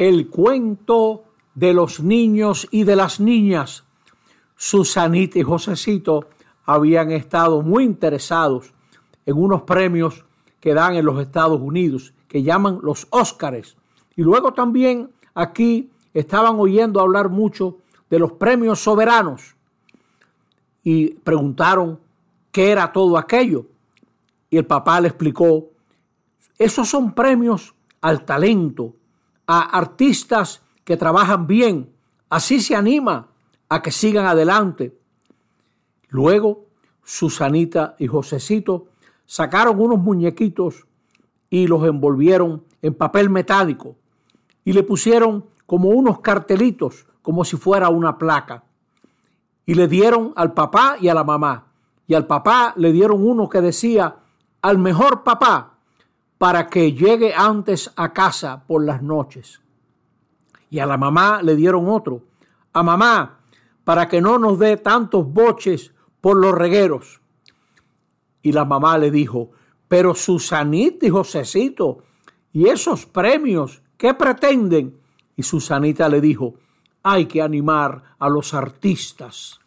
el cuento de los niños y de las niñas. Susanita y Josecito habían estado muy interesados en unos premios que dan en los Estados Unidos, que llaman los Óscares. Y luego también aquí estaban oyendo hablar mucho de los premios soberanos y preguntaron qué era todo aquello. Y el papá le explicó, esos son premios al talento, a artistas que trabajan bien. Así se anima a que sigan adelante. Luego, Susanita y Josecito sacaron unos muñequitos y los envolvieron en papel metálico y le pusieron como unos cartelitos, como si fuera una placa. Y le dieron al papá y a la mamá. Y al papá le dieron uno que decía, al mejor papá, para que llegue antes a casa por las noches. Y a la mamá le dieron otro, a mamá, para que no nos dé tantos boches por los regueros. Y la mamá le dijo, pero Susanita y Josecito, ¿y esos premios qué pretenden? Y Susanita le dijo, hay que animar a los artistas.